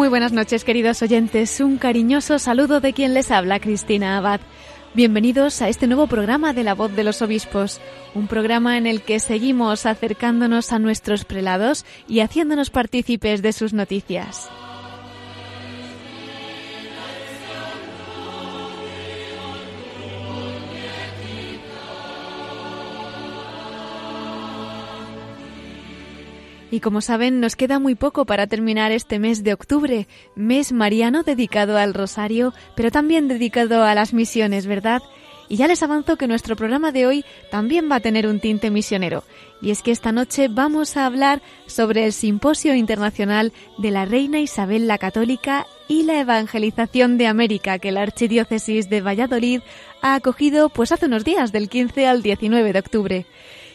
Muy buenas noches, queridos oyentes. Un cariñoso saludo de quien les habla, Cristina Abad. Bienvenidos a este nuevo programa de La Voz de los Obispos, un programa en el que seguimos acercándonos a nuestros prelados y haciéndonos partícipes de sus noticias. Y como saben, nos queda muy poco para terminar este mes de octubre, mes mariano dedicado al rosario, pero también dedicado a las misiones, ¿verdad? Y ya les avanzo que nuestro programa de hoy también va a tener un tinte misionero. Y es que esta noche vamos a hablar sobre el Simposio Internacional de la Reina Isabel la Católica y la Evangelización de América que la Archidiócesis de Valladolid ha acogido pues hace unos días, del 15 al 19 de octubre.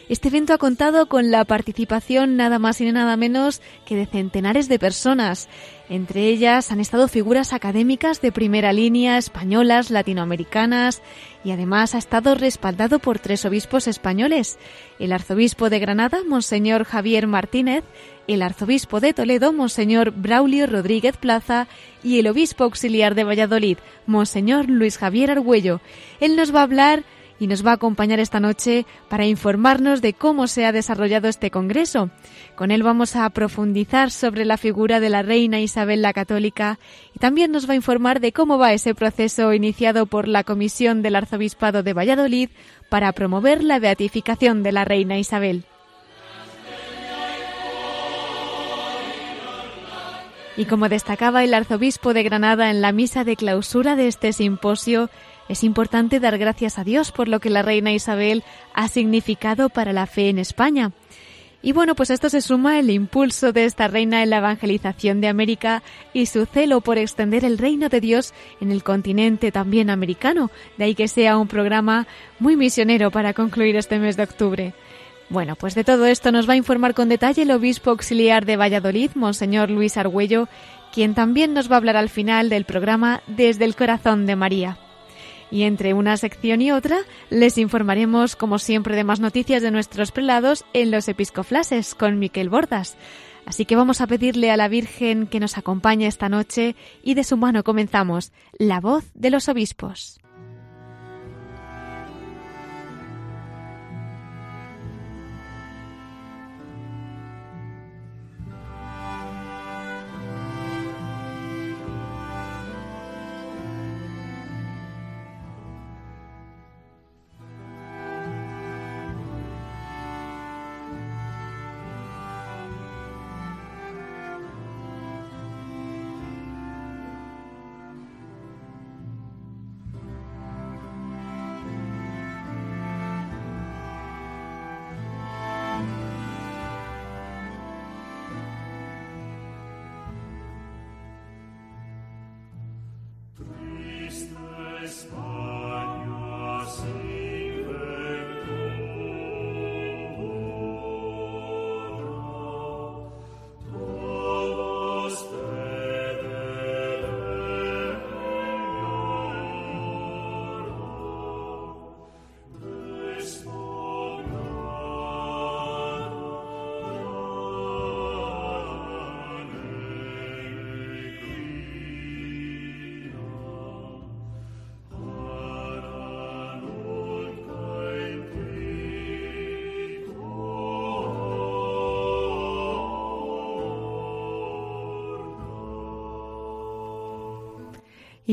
Este evento ha contado con la participación nada más y nada menos que de centenares de personas. Entre ellas han estado figuras académicas de primera línea, españolas, latinoamericanas, y además ha estado respaldado por tres obispos españoles, el arzobispo de Granada, Monseñor Javier Martínez, el arzobispo de Toledo, Monseñor Braulio Rodríguez Plaza, y el obispo auxiliar de Valladolid, Monseñor Luis Javier Argüello. Él nos va a hablar y nos va a acompañar esta noche para informarnos de cómo se ha desarrollado este Congreso. Con él vamos a profundizar sobre la figura de la reina Isabel la Católica y también nos va a informar de cómo va ese proceso iniciado por la Comisión del Arzobispado de Valladolid para promover la beatificación de la reina Isabel. Y como destacaba el arzobispo de Granada en la misa de clausura de este simposio, es importante dar gracias a Dios por lo que la reina Isabel ha significado para la fe en España. Y bueno, pues esto se suma el impulso de esta reina en la evangelización de América y su celo por extender el reino de Dios en el continente también americano, de ahí que sea un programa muy misionero para concluir este mes de octubre. Bueno, pues de todo esto nos va a informar con detalle el obispo auxiliar de Valladolid, Monseñor Luis Argüello, quien también nos va a hablar al final del programa Desde el Corazón de María. Y entre una sección y otra les informaremos, como siempre, de más noticias de nuestros prelados en los episcoflases con Miquel Bordas. Así que vamos a pedirle a la Virgen que nos acompañe esta noche y de su mano comenzamos La voz de los obispos.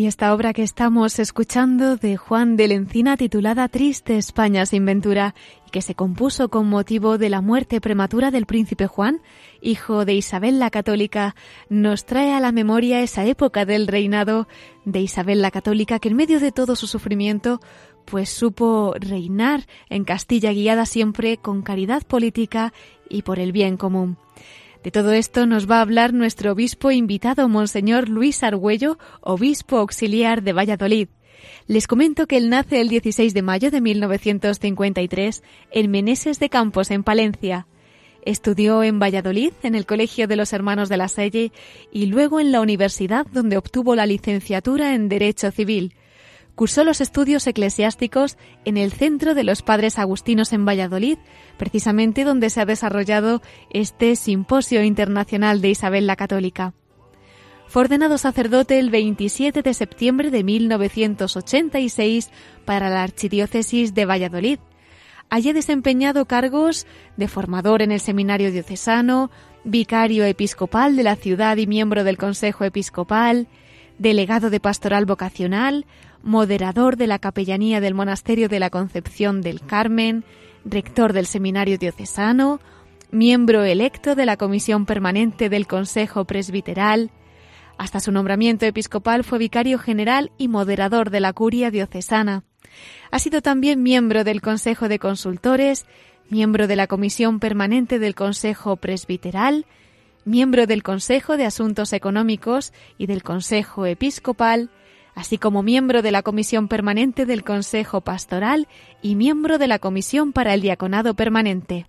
Y esta obra que estamos escuchando de Juan de Lencina titulada Triste España sin ventura y que se compuso con motivo de la muerte prematura del príncipe Juan, hijo de Isabel la Católica, nos trae a la memoria esa época del reinado de Isabel la Católica que en medio de todo su sufrimiento pues supo reinar en Castilla guiada siempre con caridad política y por el bien común. De todo esto nos va a hablar nuestro obispo invitado, Monseñor Luis Argüello, obispo auxiliar de Valladolid. Les comento que él nace el 16 de mayo de 1953 en Meneses de Campos, en Palencia. Estudió en Valladolid, en el Colegio de los Hermanos de la Salle, y luego en la universidad donde obtuvo la licenciatura en Derecho Civil. Cursó los estudios eclesiásticos en el Centro de los Padres Agustinos en Valladolid, precisamente donde se ha desarrollado este Simposio Internacional de Isabel la Católica. Fue ordenado sacerdote el 27 de septiembre de 1986 para la Archidiócesis de Valladolid. Allí ha desempeñado cargos de formador en el Seminario Diocesano, vicario episcopal de la ciudad y miembro del Consejo Episcopal, delegado de Pastoral Vocacional, moderador de la capellanía del Monasterio de la Concepción del Carmen, rector del Seminario Diocesano, miembro electo de la Comisión Permanente del Consejo Presbiteral. Hasta su nombramiento episcopal fue vicario general y moderador de la Curia Diocesana. Ha sido también miembro del Consejo de Consultores, miembro de la Comisión Permanente del Consejo Presbiteral, miembro del Consejo de Asuntos Económicos y del Consejo Episcopal, así como miembro de la Comisión Permanente del Consejo Pastoral y miembro de la Comisión para el Diaconado Permanente.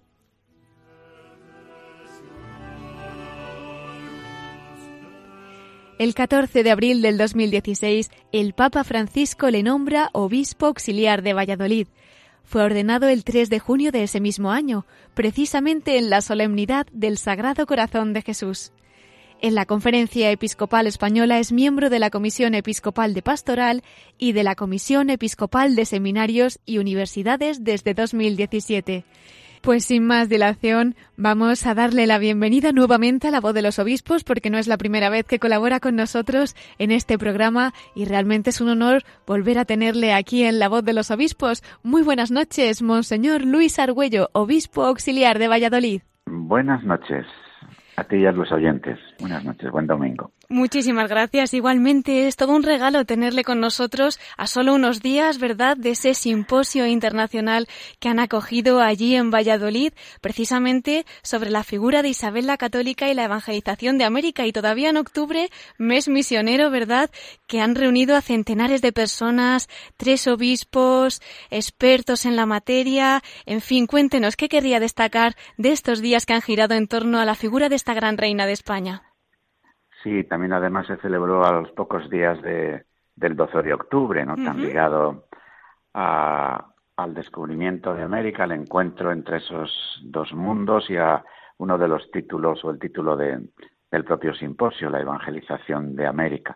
El 14 de abril del 2016, el Papa Francisco le nombra obispo auxiliar de Valladolid. Fue ordenado el 3 de junio de ese mismo año, precisamente en la solemnidad del Sagrado Corazón de Jesús. En la Conferencia Episcopal Española es miembro de la Comisión Episcopal de Pastoral y de la Comisión Episcopal de Seminarios y Universidades desde 2017. Pues sin más dilación, vamos a darle la bienvenida nuevamente a la voz de los obispos porque no es la primera vez que colabora con nosotros en este programa y realmente es un honor volver a tenerle aquí en la voz de los obispos. Muy buenas noches, Monseñor Luis Argüello, obispo auxiliar de Valladolid. Buenas noches. A ti y a los oyentes. Buenas noches, buen domingo. Muchísimas gracias. Igualmente es todo un regalo tenerle con nosotros a solo unos días, ¿verdad?, de ese simposio internacional que han acogido allí en Valladolid, precisamente sobre la figura de Isabel la Católica y la evangelización de América. Y todavía en octubre, mes misionero, ¿verdad?, que han reunido a centenares de personas, tres obispos, expertos en la materia. En fin, cuéntenos qué querría destacar de estos días que han girado en torno a la figura de esta gran reina de España. Sí, también además se celebró a los pocos días de, del 12 de octubre, ¿no? Tan ligado al descubrimiento de América, al encuentro entre esos dos mundos y a uno de los títulos o el título de, del propio simposio, la evangelización de América.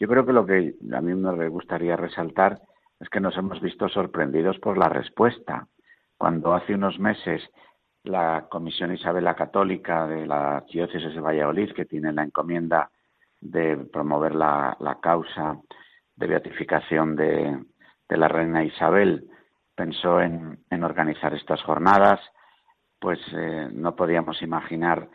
Yo creo que lo que a mí me gustaría resaltar es que nos hemos visto sorprendidos por la respuesta. Cuando hace unos meses la Comisión Isabela Católica de la Diócesis de Valladolid, que tiene la encomienda de promover la, causa de beatificación de, la reina Isabel, pensó en, organizar estas jornadas, pues eh, no podíamos imaginar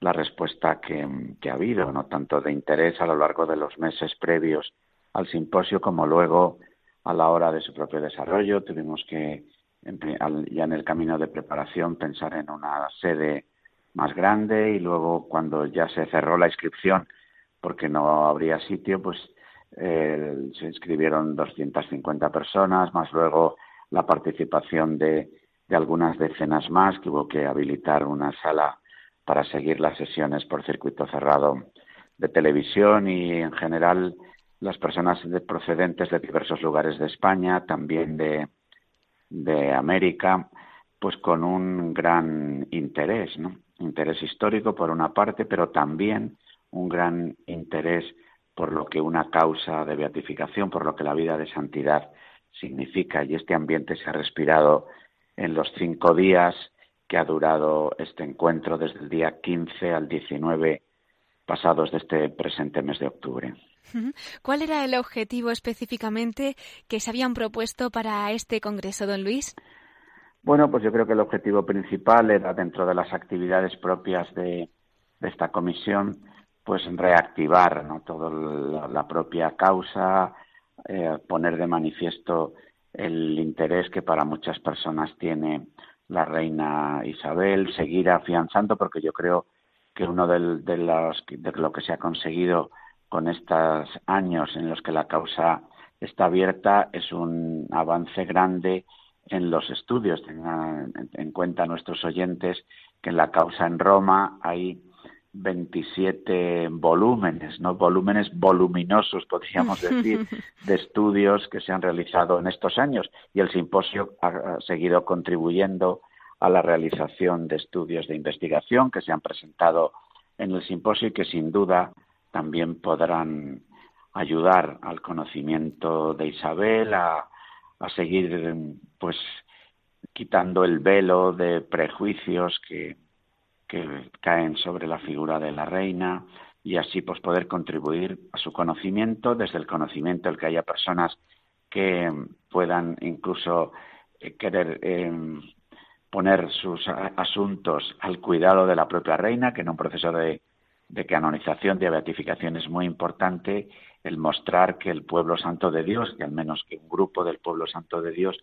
la respuesta que, que, ha habido, no tanto de interés a lo largo de los meses previos al simposio como luego a la hora de su propio desarrollo. Tuvimos que ya en el camino de preparación pensar en una sede más grande y luego cuando ya se cerró la inscripción porque no habría sitio pues eh, se inscribieron 250 personas más luego la participación de, de algunas decenas más que hubo que habilitar una sala para seguir las sesiones por circuito cerrado de televisión y en general las personas procedentes de diversos lugares de España, también de, de América, pues con un gran interés, ¿no? Interés histórico por una parte, pero también un gran interés por lo que una causa de beatificación, por lo que la vida de santidad significa. Y este ambiente se ha respirado en los cinco días que ha durado este encuentro desde el día 15 al 19 pasados de este presente mes de octubre. ¿Cuál era el objetivo específicamente que se habían propuesto para este Congreso, don Luis? Bueno, pues yo creo que el objetivo principal era dentro de las actividades propias de, esta comisión, pues reactivar ¿no? toda la, propia causa, eh, poner de manifiesto el interés que para muchas personas tiene la reina Isabel, seguir afianzando, porque yo creo que uno de, de, los, de lo que se ha conseguido con estos años en los que la causa está abierta es un avance grande en los estudios. Tengan en cuenta nuestros oyentes que en la causa en Roma hay 27 volúmenes, ¿no? Volúmenes voluminosos, podríamos decir, de estudios que se han realizado en estos años y el simposio ha seguido contribuyendo a la realización de estudios de investigación que se han presentado en el simposio y que sin duda también podrán ayudar al conocimiento de Isabel a, seguir pues quitando el velo de prejuicios que, que caen sobre la figura de la reina y así pues poder contribuir a su conocimiento desde el conocimiento el que haya personas que puedan incluso eh, querer em, poner sus asuntos al cuidado de la propia reina, que en un proceso de, de canonización, de beatificación es muy importante el mostrar que el pueblo santo de Dios, que al menos que un grupo del pueblo santo de Dios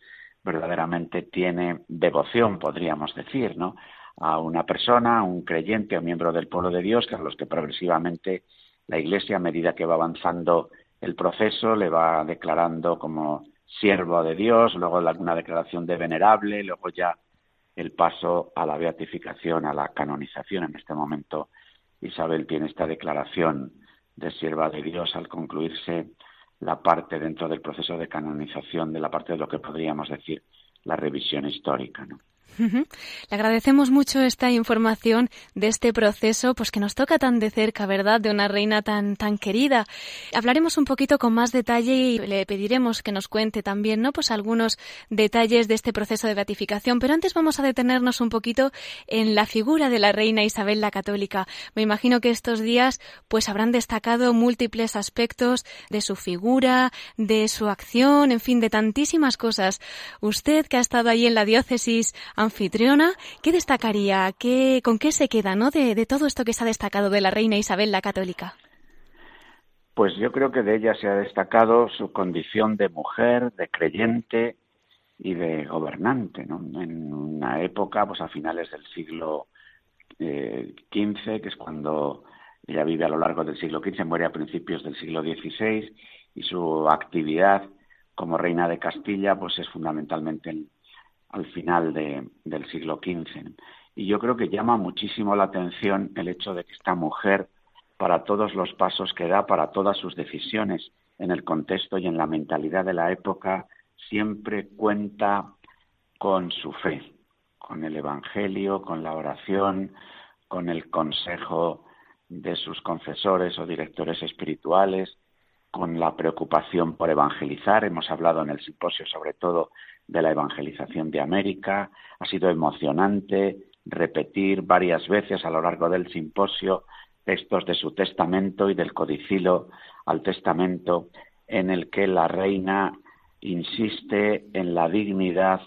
verdaderamente tiene devoción, podríamos decir, ¿no? a una persona, a un creyente o miembro del pueblo de Dios, que a los que progresivamente la Iglesia, a medida que va avanzando el proceso, le va declarando como siervo de Dios, luego una declaración de venerable, luego ya el paso a la beatificación, a la canonización. En este momento Isabel tiene esta declaración de sierva de Dios al concluirse la parte dentro del proceso de canonización de la parte de lo que podríamos decir la revisión histórica. ¿no? Le agradecemos mucho esta información de este proceso, pues que nos toca tan de cerca, ¿verdad?, de una reina tan tan querida. Hablaremos un poquito con más detalle y le pediremos que nos cuente también, ¿no?, pues algunos detalles de este proceso de beatificación, pero antes vamos a detenernos un poquito en la figura de la reina Isabel la Católica. Me imagino que estos días pues habrán destacado múltiples aspectos de su figura, de su acción, en fin, de tantísimas cosas. Usted que ha estado ahí en la diócesis anfitriona, ¿qué destacaría? ¿Qué, ¿Con qué se queda ¿no? de, todo esto que se ha destacado de la reina Isabel la Católica? Pues yo creo que de ella se ha destacado su condición de mujer, de creyente y de gobernante, ¿no? En una época, pues a finales del siglo XV, eh, que es cuando ella vive a lo largo del siglo XV, muere a principios del siglo XVI, y su actividad como reina de Castilla, pues es fundamentalmente en, al final del siglo XV. Y yo creo que llama muchísimo la atención el hecho de que esta mujer, para todos los pasos que da, para todas sus decisiones en el contexto y en la mentalidad de la época, siempre cuenta con su fe, con el Evangelio, con la oración, con el consejo de sus confesores o directores espirituales, con la preocupación por evangelizar. Hemos hablado en el simposio sobre todo de la evangelización de América. Ha sido emocionante repetir varias veces a lo largo del simposio textos de su testamento y del codicilo al testamento en el que la reina insiste en la dignidad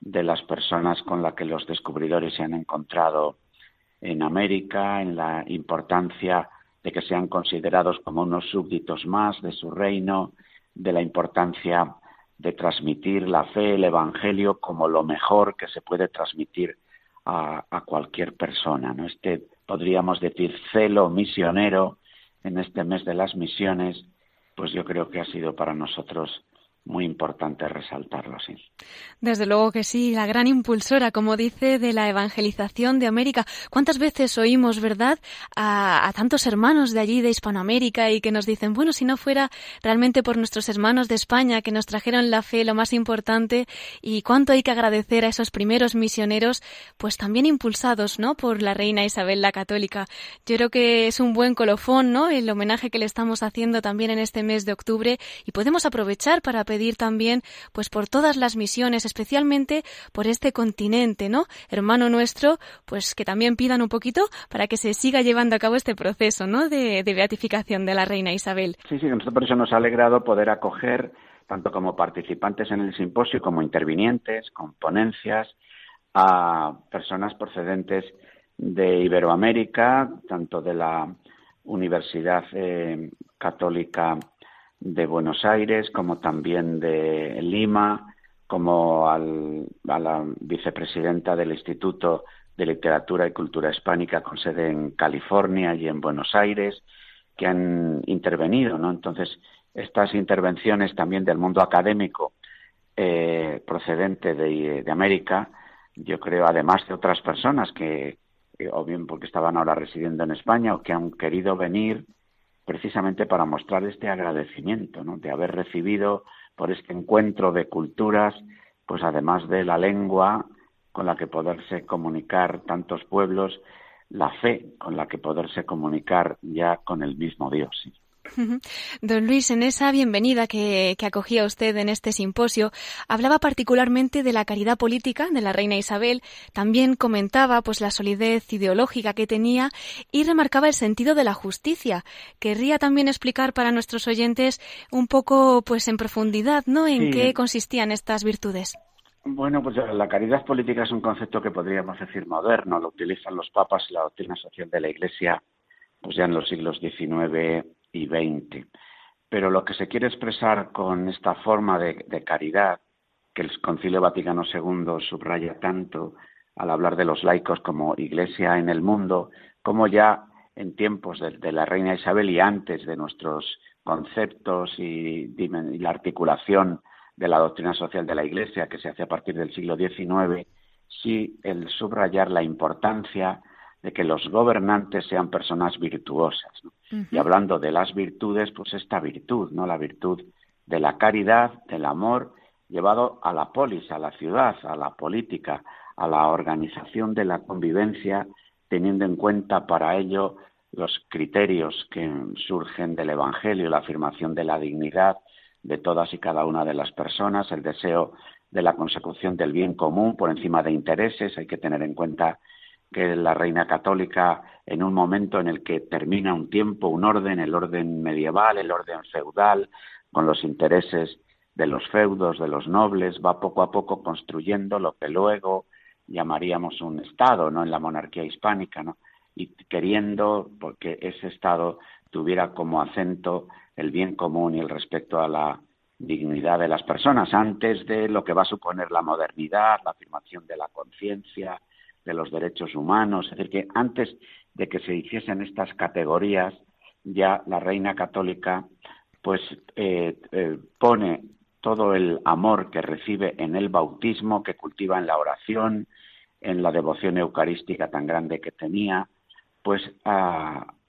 de las personas con las que los descubridores se han encontrado en América, en la importancia de que sean considerados como unos súbditos más de su reino, de la importancia de transmitir la fe, el Evangelio, como lo mejor que se puede transmitir a, cualquier persona. ¿no? Este, podríamos decir, celo misionero en este mes de las misiones, pues yo creo que ha sido para nosotros muy importante resaltarlo, sí. Desde luego que sí, la gran impulsora, como dice, de la evangelización de América. ¿Cuántas veces oímos, verdad, a, tantos hermanos de allí, de Hispanoamérica, y que nos dicen, bueno, si no fuera realmente por nuestros hermanos de España que nos trajeron la fe, lo más importante, y cuánto hay que agradecer a esos primeros misioneros, pues también impulsados, ¿no?, por la reina Isabel la Católica. Yo creo que es un buen colofón, ¿no?, el homenaje que le estamos haciendo también en este mes de octubre, y podemos aprovechar para pedir pedir también pues por todas las misiones, especialmente por este continente, ¿no? Hermano nuestro, pues que también pidan un poquito para que se siga llevando a cabo este proceso, ¿no? De, beatificación de la reina Isabel. Sí, sí, nosotros por eso nos ha alegrado poder acoger tanto como participantes en el simposio como intervinientes, con ponencias, a personas procedentes de Iberoamérica, tanto de la Universidad eh, Católica de Buenos Aires, como también de Lima, como al, a la vicepresidenta del Instituto de Literatura y Cultura Hispánica con sede en California y en Buenos Aires, que han intervenido, ¿no? Entonces, estas intervenciones también del mundo académico eh, procedente de, América, yo creo, además de otras personas que, o bien porque estaban ahora residiendo en España o que han querido venir precisamente para mostrar este agradecimiento, ¿no? De haber recibido por este encuentro de culturas, pues además de la lengua con la que poderse comunicar tantos pueblos, la fe con la que poderse comunicar ya con el mismo Dios. Don Luis, en esa bienvenida que, acogía usted en este simposio, hablaba particularmente de la caridad política de la reina Isabel, también comentaba pues la solidez ideológica que tenía y remarcaba el sentido de la justicia. Querría también explicar para nuestros oyentes un poco pues en profundidad, ¿no? En qué consistían estas virtudes. Bueno, pues la caridad política es un concepto que podríamos decir moderno, lo utilizan los papas y la doctrina social de la Iglesia pues ya en los siglos XIX y XX. Pero lo que se quiere expresar con esta forma de, caridad que el Concilio Vaticano II subraya tanto al hablar de los laicos como Iglesia en el mundo, como ya en tiempos de, la Reina Isabel y antes de nuestros conceptos y la articulación de la doctrina social de la Iglesia que se hace a partir del siglo XIX, sí el subrayar la importancia de que los gobernantes sean personas virtuosas. Y hablando de las virtudes, pues esta virtud, ¿no? La virtud de la caridad, del amor, llevado a la polis, a la ciudad, a la política, a la organización de la convivencia, teniendo en cuenta para ello los criterios que surgen del Evangelio, la afirmación de la dignidad, de todas y cada una de las personas, el deseo de la consecución del bien común por encima de intereses. Hay que tener en cuenta que la Reina Católica, en un momento en el que termina un tiempo, un orden, el orden medieval, el orden feudal, con los intereses de los feudos, de los nobles, va poco a poco construyendo lo que luego llamaríamos un Estado, ¿no? En la monarquía hispánica, ¿no? Y queriendo, porque ese Estado tuviera como acento el bien común y el respeto a la dignidad de las personas antes de lo que va a suponer la modernidad, la afirmación de la conciencia, de los derechos humanos. Es decir, que antes de que se hiciesen estas categorías, ya la Reina Católica pues eh, eh, pone todo el amor que recibe en el bautismo, que cultiva en la oración, en la devoción eucarística tan grande que tenía, pues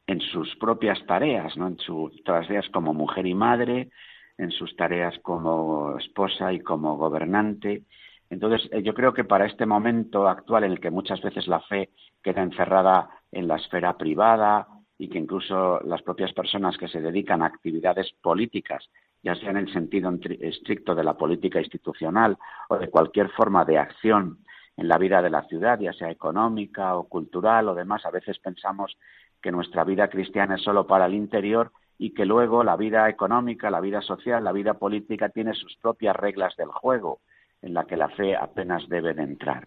en sus propias tareas, ¿no? en sus tareas como mujer y madre, en sus tareas como esposa y como gobernante. Entonces, eh, yo creo que para este momento actual en el que muchas veces la fe queda encerrada en la esfera privada y que incluso las propias personas que se dedican a actividades políticas, ya sea en el sentido estricto de la política institucional o de cualquier forma de acción en la vida de la ciudad, ya sea económica o cultural o demás, a veces pensamos que nuestra vida cristiana es solo para el interior y que luego la vida económica, la vida social, la vida política tiene sus propias reglas del juego en la que la fe apenas debe de entrar.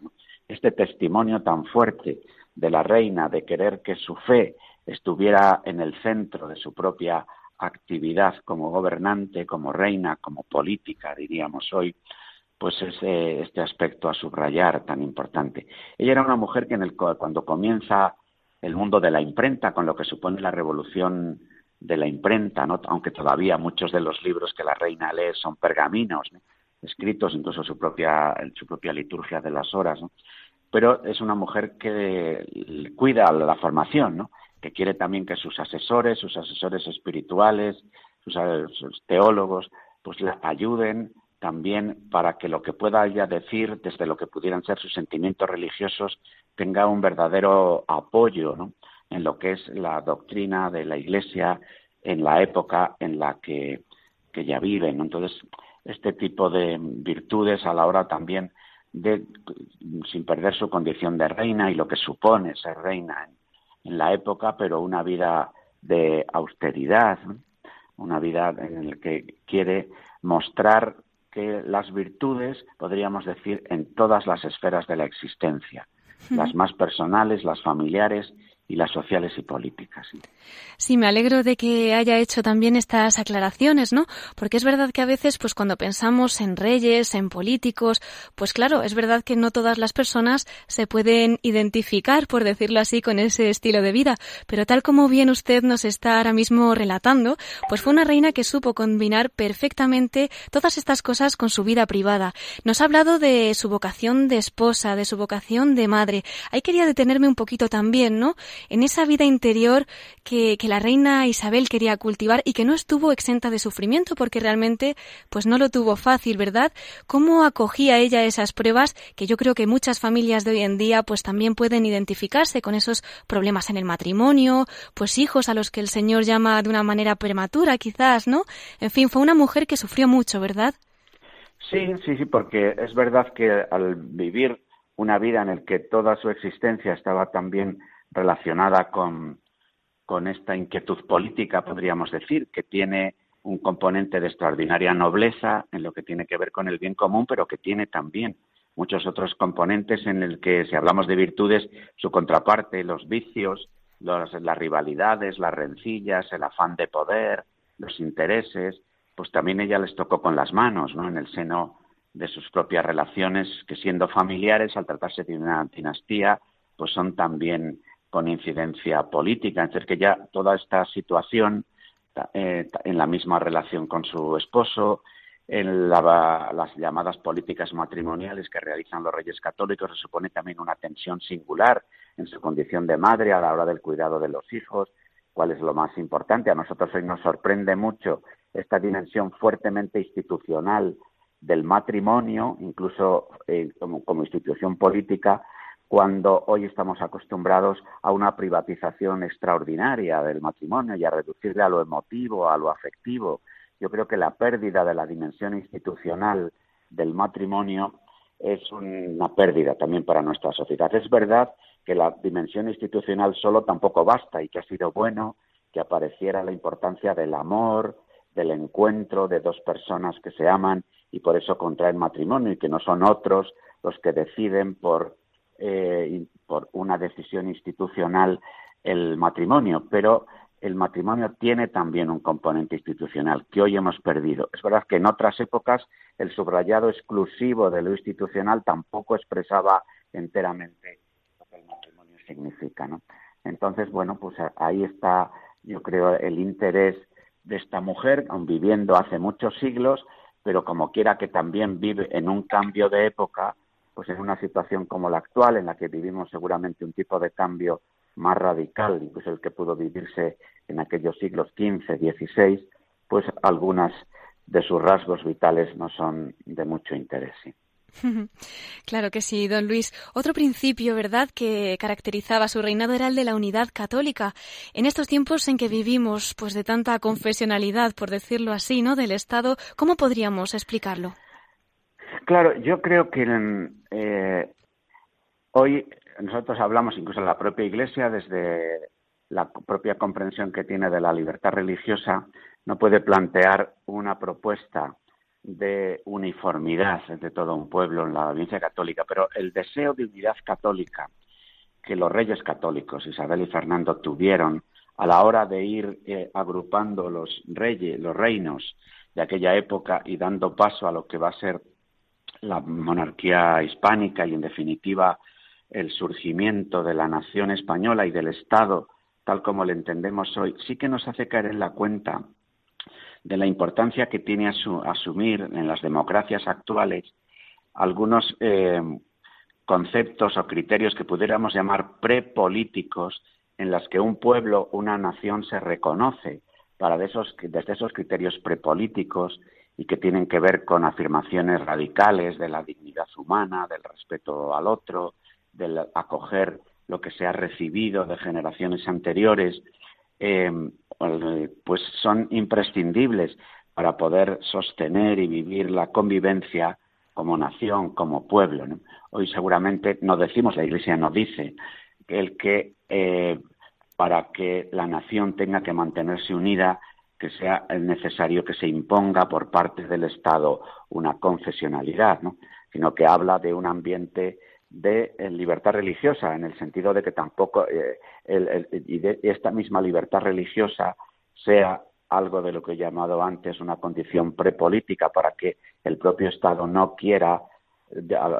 Este testimonio tan fuerte de la reina de querer que su fe estuviera en el centro de su propia actividad como gobernante, como reina, como política, diríamos hoy, pues es este aspecto a subrayar tan importante. Ella era una mujer que en el, cuando comienza el mundo de la imprenta, con lo que supone la revolución de la imprenta, ¿no? aunque todavía muchos de los libros que la reina lee son pergaminos, escritos incluso su propia, su propia liturgia de las horas, pero es una mujer que cuida la formación, ¿no? que quiere también que sus asesores, sus asesores espirituales, sus, teólogos, pues la ayuden también para que lo que pueda ella decir desde lo que pudieran ser sus sentimientos religiosos tenga un verdadero apoyo en lo que es la doctrina de la Iglesia en la época en la que, que ella vive. Entonces, este tipo de virtudes a la hora también de, sin perder su condición de reina y lo que supone ser reina en, la época, pero una vida de austeridad, una vida en la que quiere mostrar que las virtudes, podríamos decir, en todas las esferas de la existencia, las más personales, las familiares y las sociales y políticas. Sí, me alegro de que haya hecho también estas aclaraciones, ¿no? Porque es verdad que a veces, pues cuando pensamos en reyes, en políticos, pues claro, es verdad que no todas las personas se pueden identificar, por decirlo así, con ese estilo de vida. Pero tal como bien usted nos está ahora mismo relatando, pues fue una reina que supo combinar perfectamente todas estas cosas con su vida privada. Nos ha hablado de su vocación de esposa, de su vocación de madre. Ahí quería detenerme un poquito también, ¿no? En esa vida interior que, la reina Isabel quería cultivar y que no estuvo exenta de sufrimiento porque realmente pues no lo tuvo fácil, ¿verdad? ¿Cómo acogía ella esas pruebas que yo creo que muchas familias de hoy en día pues también pueden identificarse con esos problemas en el matrimonio, pues hijos a los que el Señor llama de una manera prematura quizás, ¿no? En fin, fue una mujer que sufrió mucho, ¿verdad? Sí, sí, sí, porque es verdad que al vivir una vida en la que toda su existencia estaba también relacionada con, con esta inquietud política, podríamos decir, que tiene un componente de extraordinaria nobleza en lo que tiene que ver con el bien común, pero que tiene también muchos otros componentes en el que, si hablamos de virtudes, su contraparte, los vicios, las rivalidades, las rencillas, el afán de poder, los intereses, pues también ella les tocó con las manos, ¿no? En el seno de sus propias relaciones, que siendo familiares, al tratarse de una dinastía, pues son también con incidencia política, es decir, que ya toda esta situación eh, en la misma relación con su esposo, en las llamadas políticas matrimoniales que realizan los reyes católicos, se supone también una tensión singular en su condición de madre a la hora del cuidado de los hijos, cuál es lo más importante. A nosotros hoy nos sorprende mucho esta dimensión fuertemente institucional del matrimonio, incluso eh, como institución política, cuando hoy estamos acostumbrados a una privatización extraordinaria del matrimonio y a reducirle a lo emotivo, a lo afectivo. Yo creo que la pérdida de la dimensión institucional del matrimonio es una pérdida también para nuestra sociedad. Es verdad que la dimensión institucional solo tampoco basta y que ha sido bueno que apareciera la importancia del amor, del encuentro de dos personas que se aman y por eso contraen matrimonio y que no son otros los que deciden por eh, por una decisión institucional el matrimonio, pero el matrimonio tiene también un componente institucional que hoy hemos perdido. Es verdad que en otras épocas el subrayado exclusivo de lo institucional tampoco expresaba enteramente lo que el matrimonio significa, ¿no? Entonces, bueno, pues ahí está, yo creo, el interés de esta mujer, aun viviendo hace muchos siglos, pero como quiera que también vive en un cambio de época, pues en una situación como la actual, en la que vivimos seguramente un tipo de cambio más radical, incluso el que pudo vivirse en aquellos siglos XV, XVI, pues algunas de sus rasgos vitales no son de mucho interés. Claro que sí, don Luis. Otro principio, ¿verdad?, que caracterizaba su reinado era el de la unidad católica. En estos tiempos en que vivimos, pues de tanta confesionalidad, por decirlo así, ¿no?, del Estado, ¿cómo podríamos explicarlo? Claro, yo creo que eh, hoy nosotros hablamos incluso en la propia Iglesia desde la propia comprensión que tiene de la libertad religiosa, no puede plantear una propuesta de uniformidad de todo un pueblo en la Iglesia católica, pero el deseo de unidad católica que los reyes católicos, Isabel y Fernando, tuvieron a la hora de ir eh, agrupando los reyes, los reinos de aquella época y dando paso a lo que va a ser la monarquía hispánica y, en definitiva, el surgimiento de la nación española y del Estado, tal como lo entendemos hoy, sí que nos hace caer en la cuenta de la importancia que tiene asumir en las democracias actuales algunos eh, conceptos o criterios que pudiéramos llamar prepolíticos en las que un pueblo, una nación se reconoce para esos, desde esos criterios prepolíticos y que tienen que ver con afirmaciones radicales de la dignidad humana, del respeto al otro, del acoger lo que se ha recibido de generaciones anteriores, em, pues son imprescindibles para poder sostener y vivir la convivencia como nación, como pueblo. Hoy seguramente no decimos, la Iglesia no dice, el que eh, para que la nación tenga que mantenerse unida que sea necesario que se imponga por parte del Estado una confesionalidad, ¿no? sino que habla de un ambiente de eh, libertad religiosa, en el sentido de que tampoco eh, esta misma libertad religiosa sea algo de lo que he llamado antes una condición prepolítica para que el propio Estado no quiera,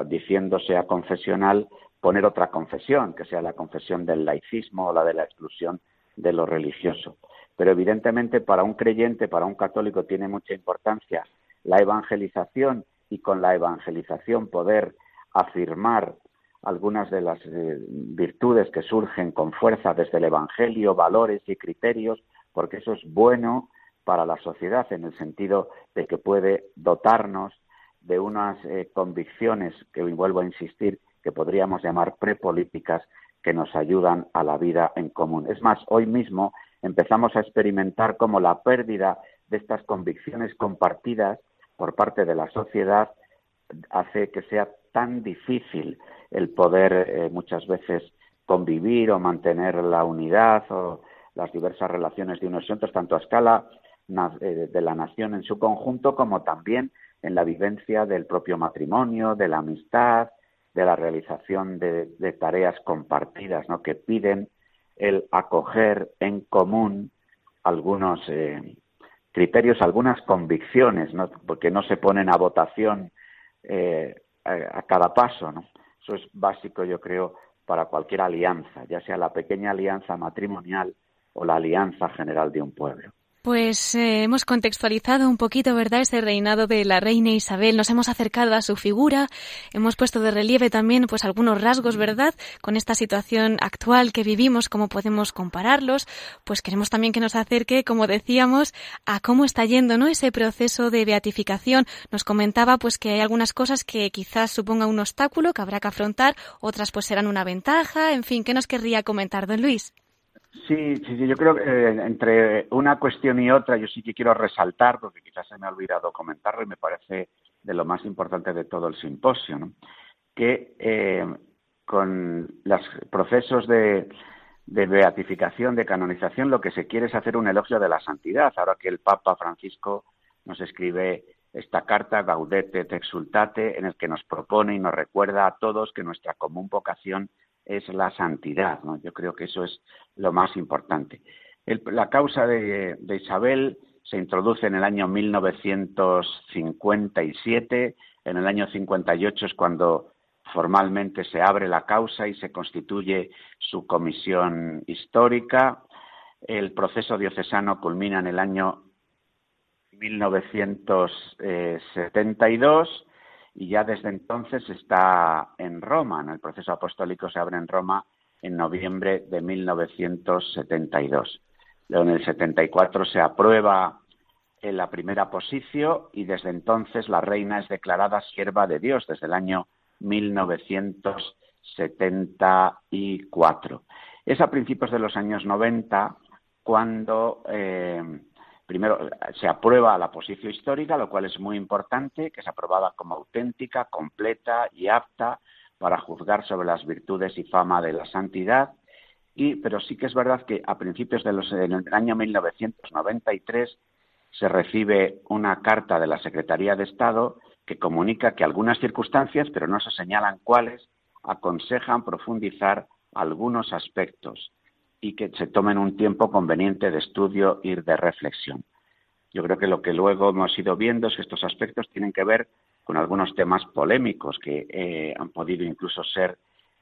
diciéndose a confesional, poner otra confesión, que sea la confesión del laicismo o la de la exclusión de lo religioso. Pero evidentemente para un creyente, para un católico, tiene mucha importancia la evangelización y con la evangelización poder afirmar algunas de las eh, virtudes que surgen con fuerza desde el Evangelio, valores y criterios, porque eso es bueno para la sociedad en el sentido de que puede dotarnos de unas eh, convicciones que vuelvo a insistir que podríamos llamar prepolíticas que nos ayudan a la vida en común. Es más, hoy mismo empezamos a experimentar cómo la pérdida de estas convicciones compartidas por parte de la sociedad hace que sea tan difícil el poder eh, muchas veces convivir o mantener la unidad o las diversas relaciones de unos y otros, tanto a escala eh, de la nación en su conjunto como también en la vivencia del propio matrimonio, de la amistad, de la realización de, tareas compartidas, ¿no? que piden el acoger en común algunos eh, criterios, algunas convicciones, porque no se ponen a votación eh, a, cada paso. Eso es básico, yo creo, para cualquier alianza, ya sea la pequeña alianza matrimonial o la alianza general de un pueblo. Pues eh, hemos contextualizado un poquito, ¿verdad?, ese reinado de la reina Isabel. Nos hemos acercado a su figura, hemos puesto de relieve también, pues, algunos rasgos, ¿verdad?, con esta situación actual que vivimos, cómo podemos compararlos. Pues queremos también que nos acerque, como decíamos, a cómo está yendo, ¿no?, ese proceso de beatificación. Nos comentaba, pues, que hay algunas cosas que quizás supongan un obstáculo que habrá que afrontar, otras, pues, serán una ventaja. En fin, ¿qué nos querría comentar, don Luis? Sí, sí, yo creo que eh, entre una cuestión y otra yo sí que quiero resaltar, porque quizás se me ha olvidado comentarlo y me parece de lo más importante de todo el simposio, que eh, con los procesos de, de beatificación, de canonización, lo que se quiere es hacer un elogio de la santidad. Ahora que el Papa Francisco nos escribe esta carta Gaudete et Exultate, en el que nos propone y nos recuerda a todos que nuestra común vocación es la santidad. ¿no? Yo creo que eso es lo más importante. la causa de, Isabel se introduce en el año 1957. En el año 58 es cuando formalmente se abre la causa y se constituye su comisión histórica. El proceso diocesano culmina en el año 1972 y ya desde entonces está en Roma. El proceso apostólico se abre en Roma en noviembre de 1972. Luego en el 74 se aprueba en la primera posición y desde entonces la reina es declarada sierva de Dios desde el año 1974. Es a principios de los años 90 cuando eh, primero se aprueba la posición histórica, lo cual es muy importante, que se aprobada como auténtica, completa y apta para juzgar sobre las virtudes y fama de la santidad. Y, pero sí que es verdad que a principios del año 1993 se recibe una carta de la Secretaría de Estado que comunica que algunas circunstancias, pero no se señalan cuáles, aconsejan profundizar algunos aspectos y que se tomen un tiempo conveniente de estudio y de reflexión. Yo creo que lo que luego hemos ido viendo es que estos aspectos tienen que ver con algunos temas polémicos que eh, han podido incluso ser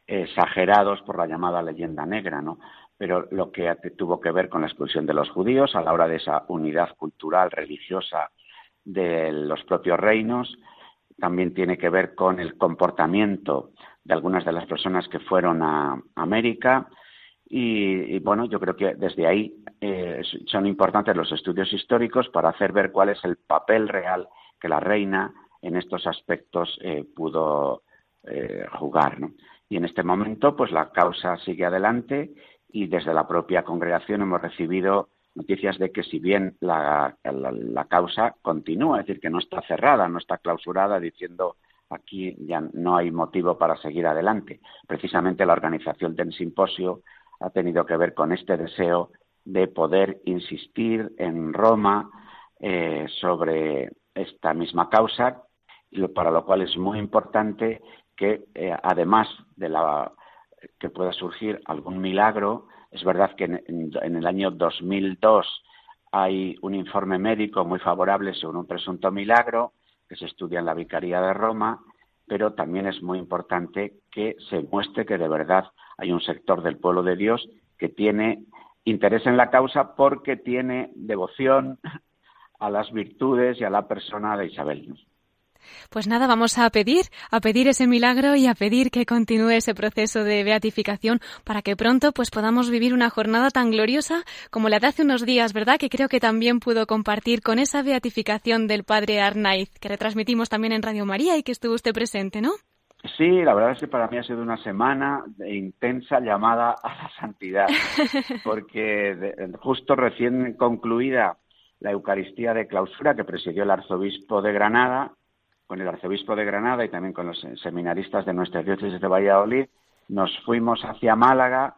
exagerados por la llamada leyenda negra, ¿no? Pero lo que tuvo que ver con la expulsión de los judíos a la hora de esa unidad cultural, religiosa de los propios reinos, también tiene que ver con el comportamiento de algunas de las personas que fueron a América, y, bueno, yo creo que desde ahí eh, son importantes los estudios históricos para hacer ver cuál es el papel real que la reina en estos aspectos eh, pudo eh, jugar. ¿no? Y en este momento, pues la causa sigue adelante y desde la propia congregación hemos recibido noticias de que si bien la, la, causa continúa, es decir, que no está cerrada, no está clausurada diciendo aquí ya no hay motivo para seguir adelante. Precisamente la organización del simposio ha tenido que ver con este deseo de poder insistir en Roma eh, sobre esta misma causa, para lo cual es muy importante que eh, además de la que pueda surgir algún milagro, es verdad que en, el año 2002 hay un informe médico muy favorable sobre un presunto milagro que se estudia en la Vicaría de Roma, pero también es muy importante que se muestre que de verdad hay un sector del pueblo de Dios que tiene interés en la causa porque tiene devoción a las virtudes y a la persona de Isabel. Pues nada, vamos a pedir, a pedir ese milagro y a pedir que continúe ese proceso de beatificación para que pronto pues podamos vivir una jornada tan gloriosa como la de hace unos días, ¿verdad? Que creo que también pudo compartir con esa beatificación del padre Arnaiz, que retransmitimos también en Radio María y que estuvo usted presente, ¿no? Sí, la verdad es que para mí ha sido una semana de intensa llamada a la santidad, porque justo recién concluida la Eucaristía de clausura que presidió el arzobispo de Granada, con el arzobispo de Granada y también con los seminaristas de nuestra diócesis de Valladolid, nos fuimos hacia Málaga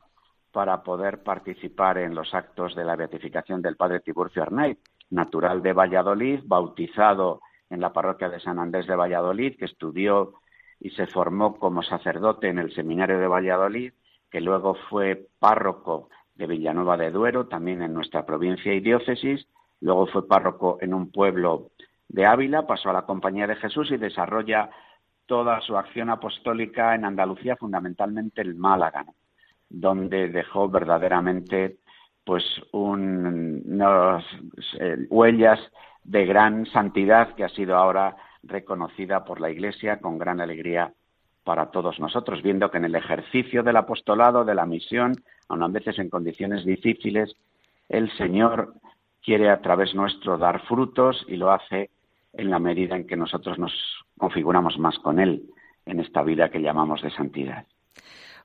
para poder participar en los actos de la beatificación del padre Tiburcio Arnaiz, natural de Valladolid, bautizado en la parroquia de San Andrés de Valladolid, que estudió y se formó como sacerdote en el seminario de Valladolid, que luego fue párroco de Villanueva de Duero, también en nuestra provincia y diócesis, luego fue párroco en un pueblo de Ávila, pasó a la Compañía de Jesús y desarrolla toda su acción apostólica en Andalucía, fundamentalmente en Málaga, donde dejó verdaderamente pues unas eh, huellas de gran santidad que ha sido ahora reconocida por la Iglesia con gran alegría para todos nosotros, viendo que en el ejercicio del apostolado, de la misión, aun a veces en condiciones difíciles, el Señor quiere a través nuestro dar frutos y lo hace en la medida en que nosotros nos configuramos más con Él en esta vida que llamamos de santidad.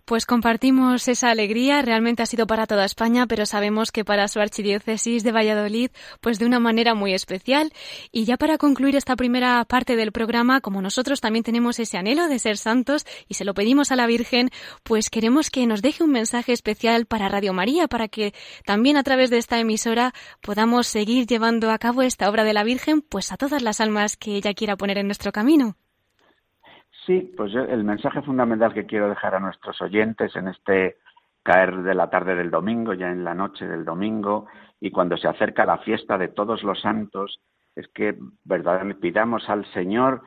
Pues compartimos esa alegría, realmente ha sido para toda España, pero sabemos que para su archidiócesis de Valladolid, pues de una manera muy especial. Y ya para concluir esta primera parte del programa, como nosotros también tenemos ese anhelo de ser santos y se lo pedimos a la Virgen, pues queremos que nos deje un mensaje especial para Radio María, para que también a través de esta emisora podamos seguir llevando a cabo esta obra de la Virgen, pues a todas las almas que ella quiera poner en nuestro camino. Sí, pues el mensaje fundamental que quiero dejar a nuestros oyentes en este caer de la tarde del domingo, ya en la noche del domingo, y cuando se acerca la fiesta de todos los santos, es que verdaderamente pidamos al Señor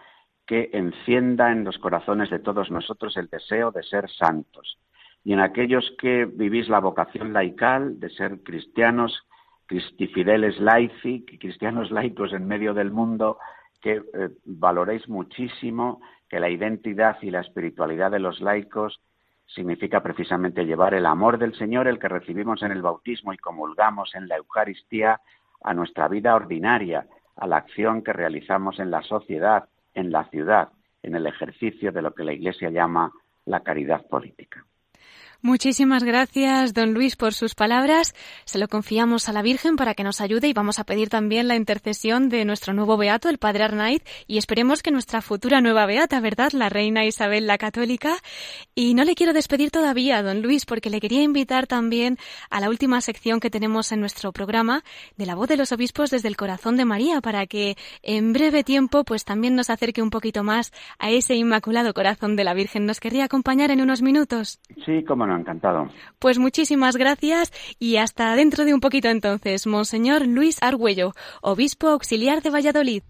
que encienda en los corazones de todos nosotros el deseo de ser santos. Y en aquellos que vivís la vocación laical de ser cristianos, cristifideles laici, cristianos laicos en medio del mundo, que eh, valoréis muchísimo que la identidad y la espiritualidad de los laicos significa precisamente llevar el amor del Señor, el que recibimos en el bautismo y comulgamos en la Eucaristía, a nuestra vida ordinaria, a la acción que realizamos en la sociedad, en la ciudad, en el ejercicio de lo que la Iglesia llama la caridad política. Muchísimas gracias, don Luis, por sus palabras. Se lo confiamos a la Virgen para que nos ayude y vamos a pedir también la intercesión de nuestro nuevo beato, el Padre Arnaiz, y esperemos que nuestra futura nueva beata, ¿verdad? La reina Isabel la Católica. Y no le quiero despedir todavía, don Luis, porque le quería invitar también a la última sección que tenemos en nuestro programa de la voz de los obispos desde el corazón de María, para que en breve tiempo pues también nos acerque un poquito más a ese inmaculado corazón de la Virgen. ¿Nos querría acompañar en unos minutos? Sí, como encantado. Pues muchísimas gracias y hasta dentro de un poquito entonces, Monseñor Luis Argüello, Obispo Auxiliar de Valladolid.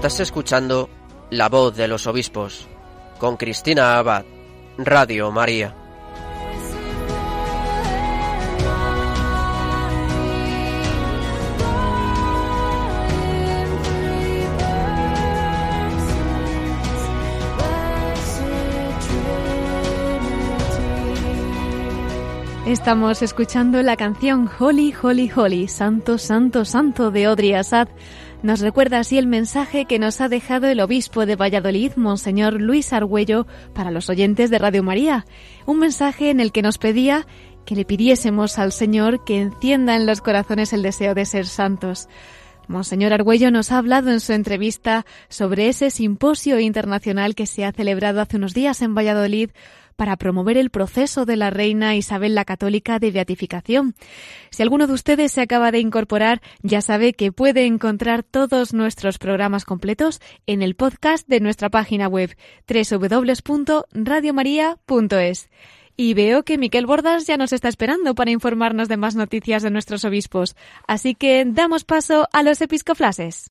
Estás escuchando La voz de los obispos con Cristina Abad, Radio María. Estamos escuchando la canción Holy, Holy, Holy, Santo, Santo, Santo de Audrey Assad. Nos recuerda así el mensaje que nos ha dejado el obispo de Valladolid, Monseñor Luis Argüello, para los oyentes de Radio María. Un mensaje en el que nos pedía que le pidiésemos al Señor que encienda en los corazones el deseo de ser santos. Monseñor Argüello nos ha hablado en su entrevista sobre ese simposio internacional que se ha celebrado hace unos días en Valladolid para promover el proceso de la reina Isabel la Católica de beatificación. Si alguno de ustedes se acaba de incorporar, ya sabe que puede encontrar todos nuestros programas completos en el podcast de nuestra página web www.radiomaria.es. Y veo que Miquel Bordas ya nos está esperando para informarnos de más noticias de nuestros obispos. Así que damos paso a los episcoflases.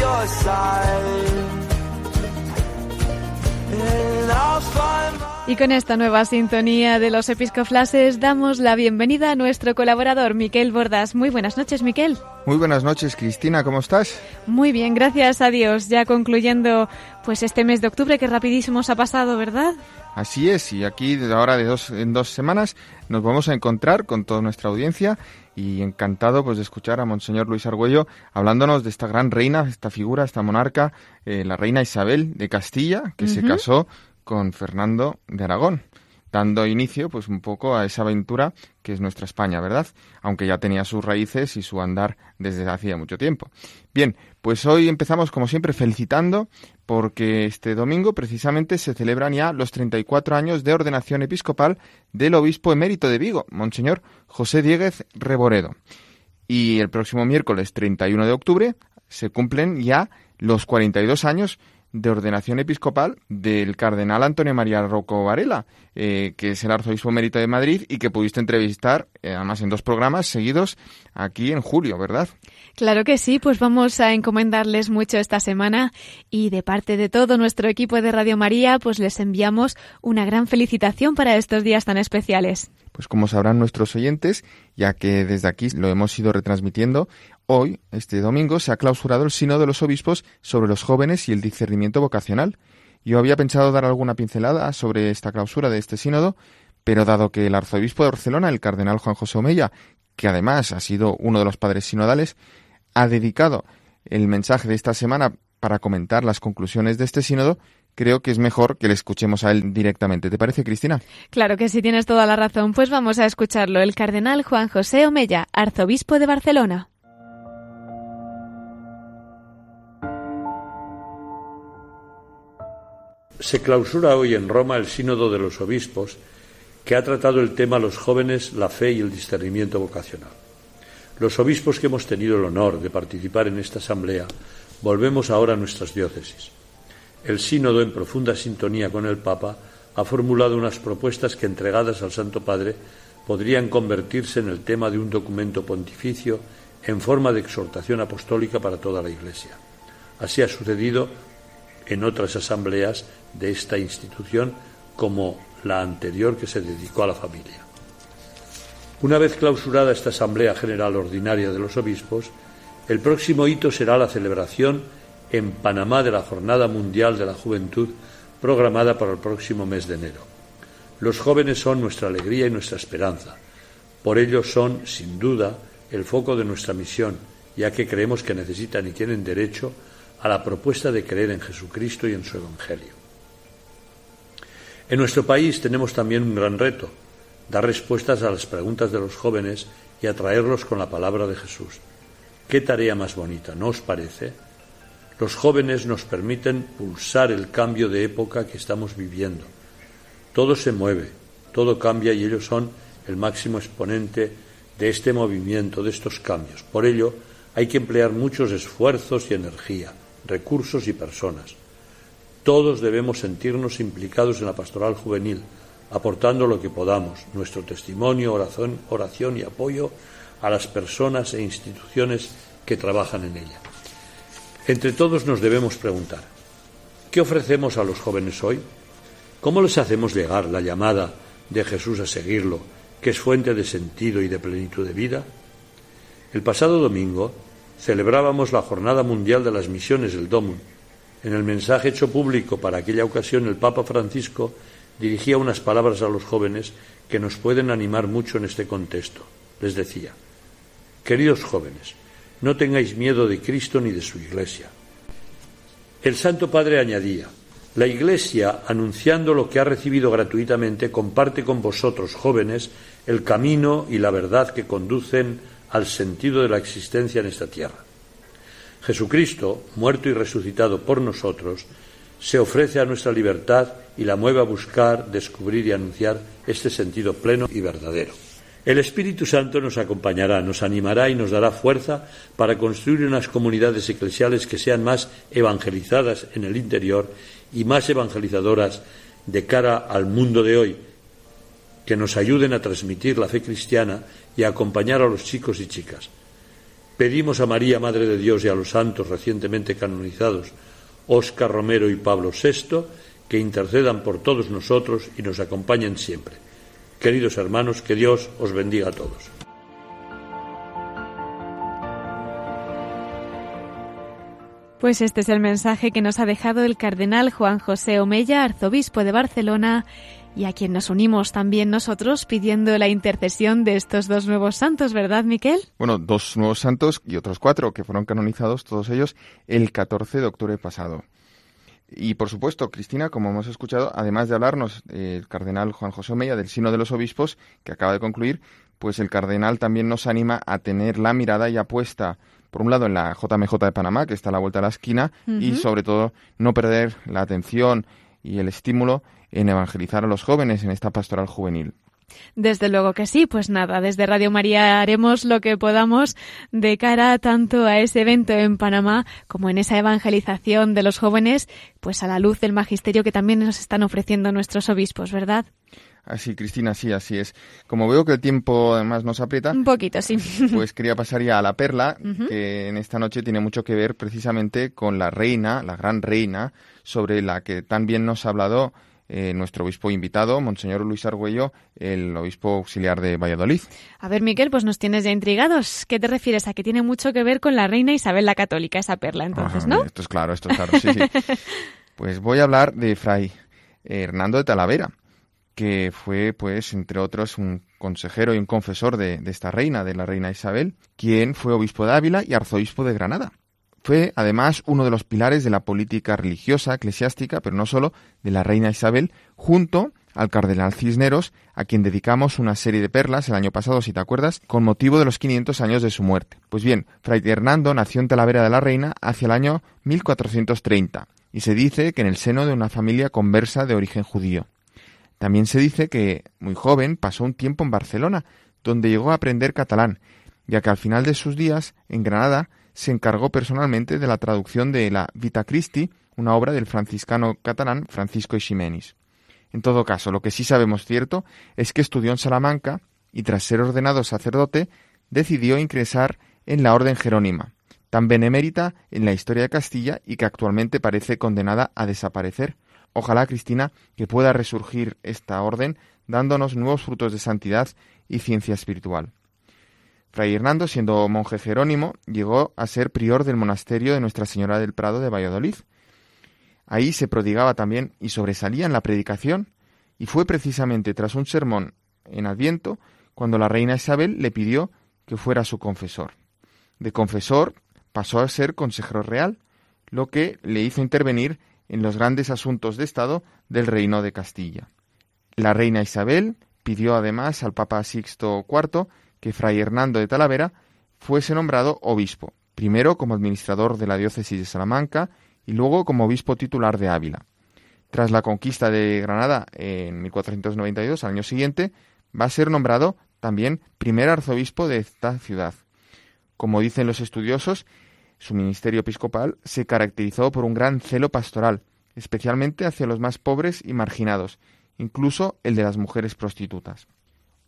your side. And I'll find mine Y con esta nueva sintonía de los episcoflases damos la bienvenida a nuestro colaborador Miquel Bordas. Muy buenas noches, Miquel. Muy buenas noches, Cristina, ¿cómo estás? Muy bien, gracias a Dios. Ya concluyendo pues este mes de octubre que rapidísimo se ha pasado, ¿verdad? Así es, y aquí de ahora de dos en dos semanas nos vamos a encontrar con toda nuestra audiencia y encantado pues de escuchar a Monseñor Luis Argüello hablándonos de esta gran reina, esta figura, esta monarca, eh, la reina Isabel de Castilla, que se casó con Fernando de Aragón, dando inicio pues un poco a esa aventura que es nuestra España, ¿verdad? Aunque ya tenía sus raíces y su andar desde hacía mucho tiempo. Bien, pues hoy empezamos como siempre felicitando porque este domingo precisamente se celebran ya los 34 años de ordenación episcopal del obispo emérito de Vigo, Monseñor José Dieguez Reboredo. Y el próximo miércoles 31 de octubre se cumplen ya los 42 años de ordenación episcopal del cardenal Antonio María Rocco Varela, eh, que es el arzobispo mérito de Madrid y que pudiste entrevistar, eh, además en dos programas seguidos, aquí en julio, ¿verdad? Claro que sí, pues vamos a encomendarles mucho esta semana y de parte de todo nuestro equipo de Radio María, pues les enviamos una gran felicitación para estos días tan especiales. Pues como sabrán nuestros oyentes, ya que desde aquí lo hemos ido retransmitiendo, hoy, este domingo, se ha clausurado el Sínodo de los Obispos sobre los jóvenes y el discernimiento vocacional. Yo había pensado dar alguna pincelada sobre esta clausura de este sínodo, pero dado que el arzobispo de Barcelona, el cardenal Juan José Omeya, que además ha sido uno de los padres sinodales, ha dedicado el mensaje de esta semana para comentar las conclusiones de este sínodo, creo que es mejor que le escuchemos a él directamente. ¿Te parece, Cristina? Claro que sí, tienes toda la razón. Pues vamos a escucharlo. El cardenal Juan José Omella, arzobispo de Barcelona. Se clausura hoy en Roma el Sínodo de los Obispos, que ha tratado el tema los jóvenes, la fe y el discernimiento vocacional. Los obispos que hemos tenido el honor de participar en esta asamblea volvemos ahora a nuestras diócesis. El Sínodo, en profunda sintonía con el Papa, ha formulado unas propuestas que, entregadas al Santo Padre, podrían convertirse en el tema de un documento pontificio en forma de exhortación apostólica para toda la Iglesia. Así ha sucedido en otras asambleas de esta institución como la anterior que se dedicó a la familia. Una vez clausurada esta Asamblea General Ordinaria de los Obispos, el próximo hito será la celebración en Panamá de la Jornada Mundial de la Juventud programada para el próximo mes de enero. Los jóvenes son nuestra alegría y nuestra esperanza. Por ello son, sin duda, el foco de nuestra misión, ya que creemos que necesitan y tienen derecho la propuesta de creer en Jesucristo y en su Evangelio. En nuestro país tenemos también un gran reto, dar respuestas a las preguntas de los jóvenes y atraerlos con la palabra de Jesús. ¿Qué tarea más bonita, no os parece? Los jóvenes nos permiten pulsar el cambio de época que estamos viviendo. Todo se mueve, todo cambia y ellos son el máximo exponente de este movimiento, de estos cambios. Por ello, hay que emplear muchos esfuerzos y energía, recursos y personas. Todos debemos sentirnos implicados en la pastoral juvenil, aportando lo que podamos, nuestro testimonio, oración, oración y apoyo a las personas e instituciones que trabajan en ella. Entre todos nos debemos preguntar, ¿qué ofrecemos a los jóvenes hoy? ¿Cómo les hacemos llegar la llamada de Jesús a seguirlo, que es fuente de sentido y de plenitud de vida? El pasado domingo celebrábamos la Jornada Mundial de las Misiones del DOMUN, en el mensaje hecho público para aquella ocasión, el Papa Francisco dirigía unas palabras a los jóvenes que nos pueden animar mucho en este contexto. Les decía, queridos jóvenes, no tengáis miedo de Cristo ni de su Iglesia. El Santo Padre añadía, la Iglesia, anunciando lo que ha recibido gratuitamente, comparte con vosotros, jóvenes, el camino y la verdad que conducen al sentido de la existencia en esta tierra. Jesucristo, muerto y resucitado por nosotros, se ofrece a nuestra libertad y la mueve a buscar, descubrir y anunciar este sentido pleno y verdadero. El Espíritu Santo nos acompañará, nos animará y nos dará fuerza para construir unas comunidades eclesiales que sean más evangelizadas en el interior y más evangelizadoras de cara al mundo de hoy, que nos ayuden a transmitir la fe cristiana y acompañar a los chicos y chicas. Pedimos a María, Madre de Dios, y a los santos recientemente canonizados, Óscar Romero y Pablo VI, que intercedan por todos nosotros y nos acompañen siempre. Queridos hermanos, que Dios os bendiga a todos. Pues este es el mensaje que nos ha dejado el cardenal Juan José Omeya, arzobispo de Barcelona, y a quien nos unimos también nosotros pidiendo la intercesión de estos dos nuevos santos, ¿verdad, Miquel? Bueno, dos nuevos santos y otros cuatro que fueron canonizados, todos ellos, el 14 de octubre pasado. Y por supuesto, Cristina, como hemos escuchado, además de hablarnos el cardenal Juan José Omeya del Sino de los Obispos, que acaba de concluir, pues el cardenal también nos anima a tener la mirada y apuesta, por un lado, en la JMJ de Panamá, que está a la vuelta a la esquina, y sobre todo no perder la atención y el estímulo en evangelizar a los jóvenes en esta pastoral juvenil. Desde luego que sí, pues nada, desde Radio María haremos lo que podamos de cara tanto a ese evento en Panamá como en esa evangelización de los jóvenes, pues a la luz del magisterio que también nos están ofreciendo nuestros obispos, ¿verdad? Así, Cristina, sí, así es. Como veo que el tiempo además nos aprieta. Un poquito, sí. Pues quería pasar ya a la perla, que en esta noche tiene mucho que ver precisamente con la reina, la gran reina, sobre la que tan bien nos ha hablado eh, nuestro obispo invitado, Monseñor Luis Argüello, el obispo auxiliar de Valladolid. A ver, Miquel, pues nos tienes ya intrigados. ¿Qué te refieres a que tiene mucho que ver con la reina Isabel la Católica, esa perla, entonces, ¿no? Esto es claro, esto es claro, sí, sí. pues voy a hablar de Fray Hernando de Talavera, que fue, pues, entre otros, un consejero y un confesor de, de esta reina, de la reina Isabel, quien fue obispo de Ávila y arzobispo de Granada. Fue, además, uno de los pilares de la política religiosa, eclesiástica, pero no solo, de la reina Isabel, junto al cardenal Cisneros, a quien dedicamos una serie de perlas el año pasado, si te acuerdas, con motivo de los 500 años de su muerte. Pues bien, Fray Hernando nació en Talavera de la Reina hacia el año 1430, y se dice que en el seno de una familia conversa de origen judío. También se dice que, muy joven, pasó un tiempo en Barcelona, donde llegó a aprender catalán, ya que al final de sus días, en Granada, se encargó personalmente de la traducción de la Vita Christi, una obra del franciscano catalán Francisco Ximenis. En todo caso, lo que sí sabemos cierto es que estudió en Salamanca y tras ser ordenado sacerdote decidió ingresar en la Orden Jerónima, tan benemérita en la historia de Castilla y que actualmente parece condenada a desaparecer. Ojalá, Cristina, que pueda resurgir esta orden dándonos nuevos frutos de santidad y ciencia espiritual. Fray Hernando, siendo monje jerónimo, llegó a ser prior del monasterio de Nuestra Señora del Prado de Valladolid. Ahí se prodigaba también y sobresalía en la predicación, y fue precisamente tras un sermón en Adviento cuando la reina Isabel le pidió que fuera su confesor. De confesor pasó a ser consejero real, lo que le hizo intervenir en los grandes asuntos de Estado del Reino de Castilla. La reina Isabel pidió además al Papa Sixto IV que Fray Hernando de Talavera fuese nombrado obispo, primero como administrador de la diócesis de Salamanca y luego como obispo titular de Ávila. Tras la conquista de Granada en 1492, al año siguiente, va a ser nombrado también primer arzobispo de esta ciudad. Como dicen los estudiosos, su ministerio episcopal se caracterizó por un gran celo pastoral, especialmente hacia los más pobres y marginados, incluso el de las mujeres prostitutas.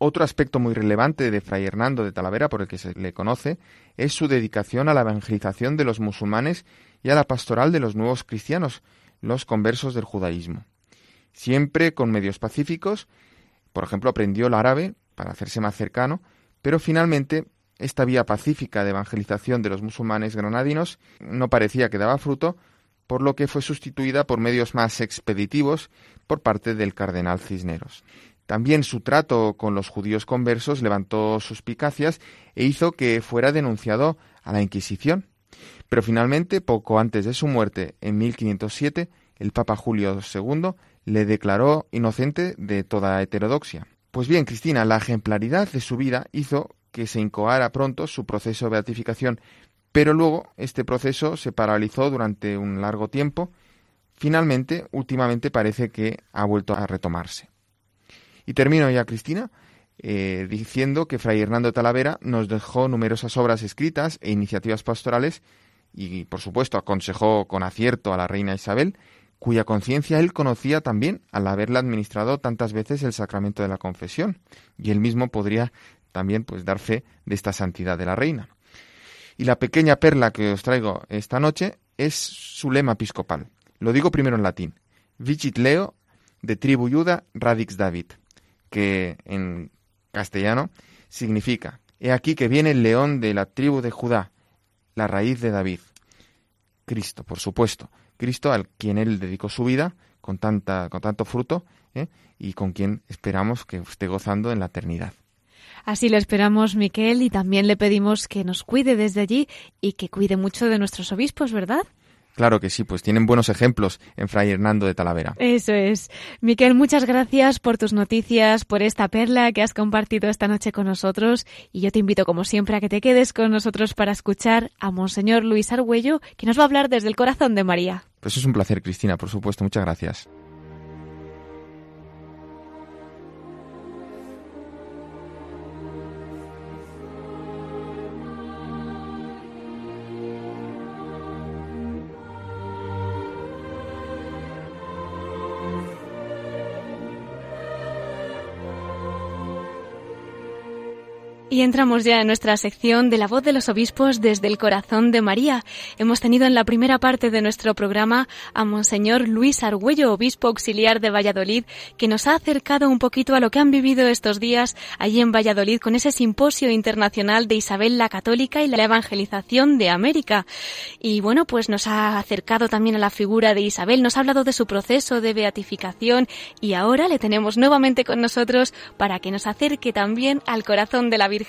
Otro aspecto muy relevante de Fray Hernando de Talavera, por el que se le conoce, es su dedicación a la evangelización de los musulmanes y a la pastoral de los nuevos cristianos, los conversos del judaísmo. Siempre con medios pacíficos, por ejemplo, aprendió el árabe para hacerse más cercano, pero finalmente esta vía pacífica de evangelización de los musulmanes granadinos no parecía que daba fruto, por lo que fue sustituida por medios más expeditivos por parte del cardenal Cisneros. También su trato con los judíos conversos levantó suspicacias e hizo que fuera denunciado a la Inquisición. Pero finalmente, poco antes de su muerte, en 1507, el Papa Julio II le declaró inocente de toda heterodoxia. Pues bien, Cristina, la ejemplaridad de su vida hizo que se incoara pronto su proceso de beatificación, pero luego este proceso se paralizó durante un largo tiempo. Finalmente, últimamente parece que ha vuelto a retomarse. Y termino ya, Cristina, eh, diciendo que Fray Hernando Talavera nos dejó numerosas obras escritas e iniciativas pastorales y, por supuesto, aconsejó con acierto a la reina Isabel, cuya conciencia él conocía también al haberla administrado tantas veces el sacramento de la confesión, y él mismo podría también pues dar fe de esta santidad de la reina. Y la pequeña perla que os traigo esta noche es su lema episcopal. Lo digo primero en latín. Vicit Leo de tribu Juda radix David, que en castellano significa He aquí que viene el león de la tribu de Judá, la raíz de David. Cristo, por supuesto. Cristo al quien él dedicó su vida con, tanta, con tanto fruto ¿eh? y con quien esperamos que esté gozando en la eternidad. Así lo esperamos, Miquel, y también le pedimos que nos cuide desde allí y que cuide mucho de nuestros obispos, ¿verdad? Claro que sí, pues tienen buenos ejemplos en Fray Hernando de Talavera. Eso es. Miquel, muchas gracias por tus noticias, por esta perla que has compartido esta noche con nosotros y yo te invito como siempre a que te quedes con nosotros para escuchar a Monseñor Luis Argüello que nos va a hablar desde el corazón de María. Pues es un placer, Cristina, por supuesto. Muchas gracias. Y entramos ya en nuestra sección de la voz de los obispos desde el corazón de María. Hemos tenido en la primera parte de nuestro programa a Monseñor Luis Argüello, obispo auxiliar de Valladolid, que nos ha acercado un poquito a lo que han vivido estos días allí en Valladolid con ese simposio internacional de Isabel la Católica y la evangelización de América. Y bueno, pues nos ha acercado también a la figura de Isabel, nos ha hablado de su proceso de beatificación y ahora le tenemos nuevamente con nosotros para que nos acerque también al corazón de la Virgen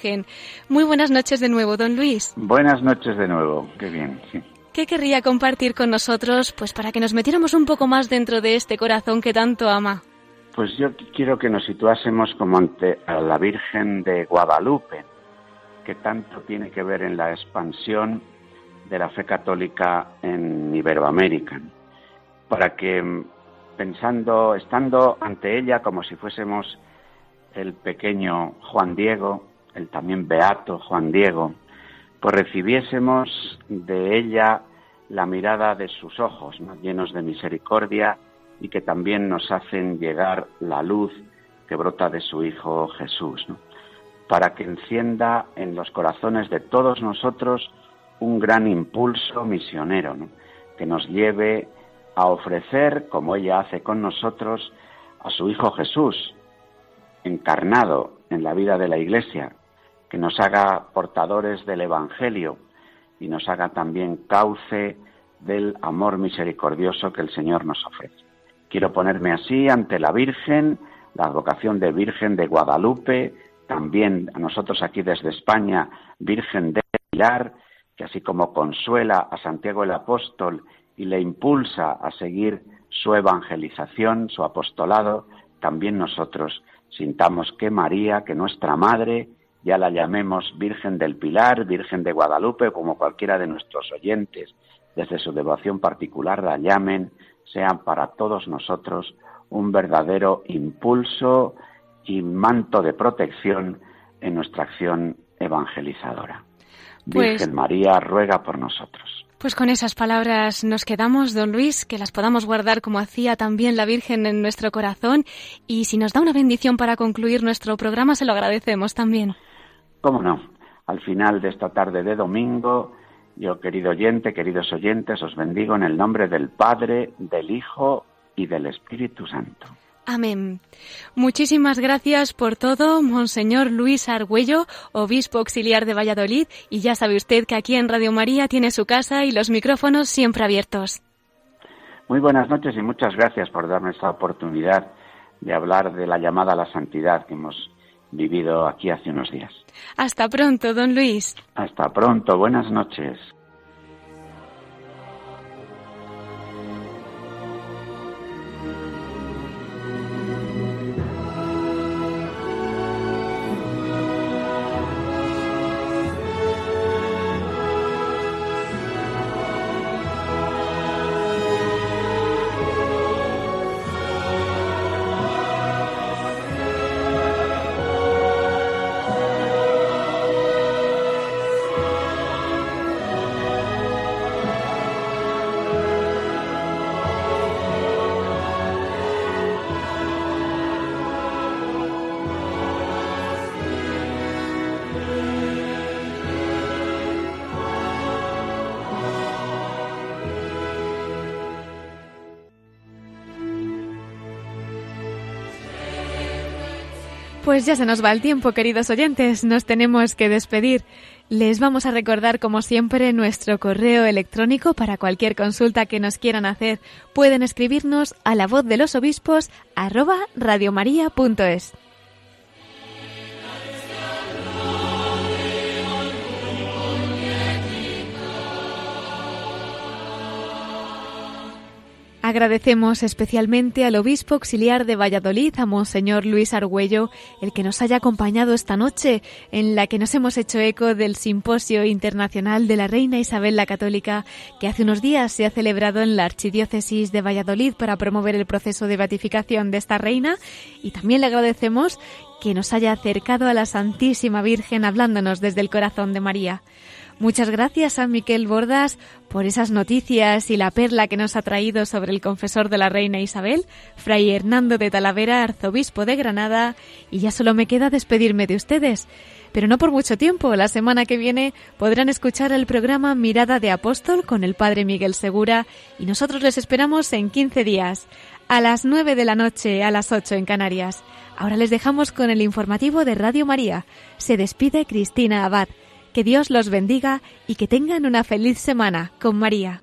muy buenas noches de nuevo, don Luis. Buenas noches de nuevo, qué bien, sí. ¿Qué querría compartir con nosotros, pues para que nos metiéramos un poco más dentro de este corazón que tanto ama? Pues yo quiero que nos situásemos como ante a la Virgen de Guadalupe, que tanto tiene que ver en la expansión de la fe católica en Iberoamérica, para que pensando, estando ante ella como si fuésemos el pequeño Juan Diego, el también beato Juan Diego, pues recibiésemos de ella la mirada de sus ojos, llenos de misericordia y que también nos hacen llegar la luz que brota de su Hijo Jesús, para que encienda en los corazones de todos nosotros un gran impulso misionero, que nos lleve a ofrecer, como ella hace con nosotros, a su Hijo Jesús, encarnado en la vida de la Iglesia, que nos haga portadores del Evangelio y nos haga también cauce del amor misericordioso que el Señor nos ofrece. Quiero ponerme así ante la Virgen, la advocación de Virgen de Guadalupe, también a nosotros aquí desde España, Virgen de Pilar, que así como consuela a Santiago el Apóstol y le impulsa a seguir su evangelización, su apostolado, también nosotros sintamos que María, que nuestra Madre, ya la llamemos Virgen del Pilar, Virgen de Guadalupe, como cualquiera de nuestros oyentes, desde su devoción particular la llamen, sean para todos nosotros un verdadero impulso y manto de protección en nuestra acción evangelizadora. Pues Virgen María, ruega por nosotros. Pues con esas palabras nos quedamos, don Luis, que las podamos guardar como hacía también la Virgen en nuestro corazón. Y si nos da una bendición para concluir nuestro programa, se lo agradecemos también. ¿Cómo no? Al final de esta tarde de domingo, yo, querido oyente, queridos oyentes, os bendigo en el nombre del Padre, del Hijo y del Espíritu Santo. Amén. Muchísimas gracias por todo, Monseñor Luis Argüello, obispo auxiliar de Valladolid, y ya sabe usted que aquí en Radio María tiene su casa y los micrófonos siempre abiertos. Muy buenas noches y muchas gracias por darme esta oportunidad de hablar de la llamada a la santidad que hemos vivido aquí hace unos días. Hasta pronto, don Luis. Hasta pronto, buenas noches. Pues ya se nos va el tiempo, queridos oyentes, nos tenemos que despedir. Les vamos a recordar, como siempre, nuestro correo electrónico para cualquier consulta que nos quieran hacer. Pueden escribirnos a la voz de los obispos arroba radiomaria.es. Agradecemos especialmente al obispo auxiliar de Valladolid, a Monseñor Luis Argüello, el que nos haya acompañado esta noche, en la que nos hemos hecho eco del Simposio Internacional de la Reina Isabel la Católica, que hace unos días se ha celebrado en la Archidiócesis de Valladolid para promover el proceso de beatificación de esta reina. Y también le agradecemos que nos haya acercado a la Santísima Virgen hablándonos desde el corazón de María. Muchas gracias a Miquel Bordas por esas noticias y la perla que nos ha traído sobre el confesor de la reina Isabel, Fray Hernando de Talavera, arzobispo de Granada, y ya solo me queda despedirme de ustedes. Pero no por mucho tiempo. La semana que viene podrán escuchar el programa Mirada de Apóstol con el Padre Miguel Segura y nosotros les esperamos en 15 días, a las 9 de la noche, a las 8 en Canarias. Ahora les dejamos con el informativo de Radio María. Se despide Cristina Abad. Que Dios los bendiga y que tengan una feliz semana con María.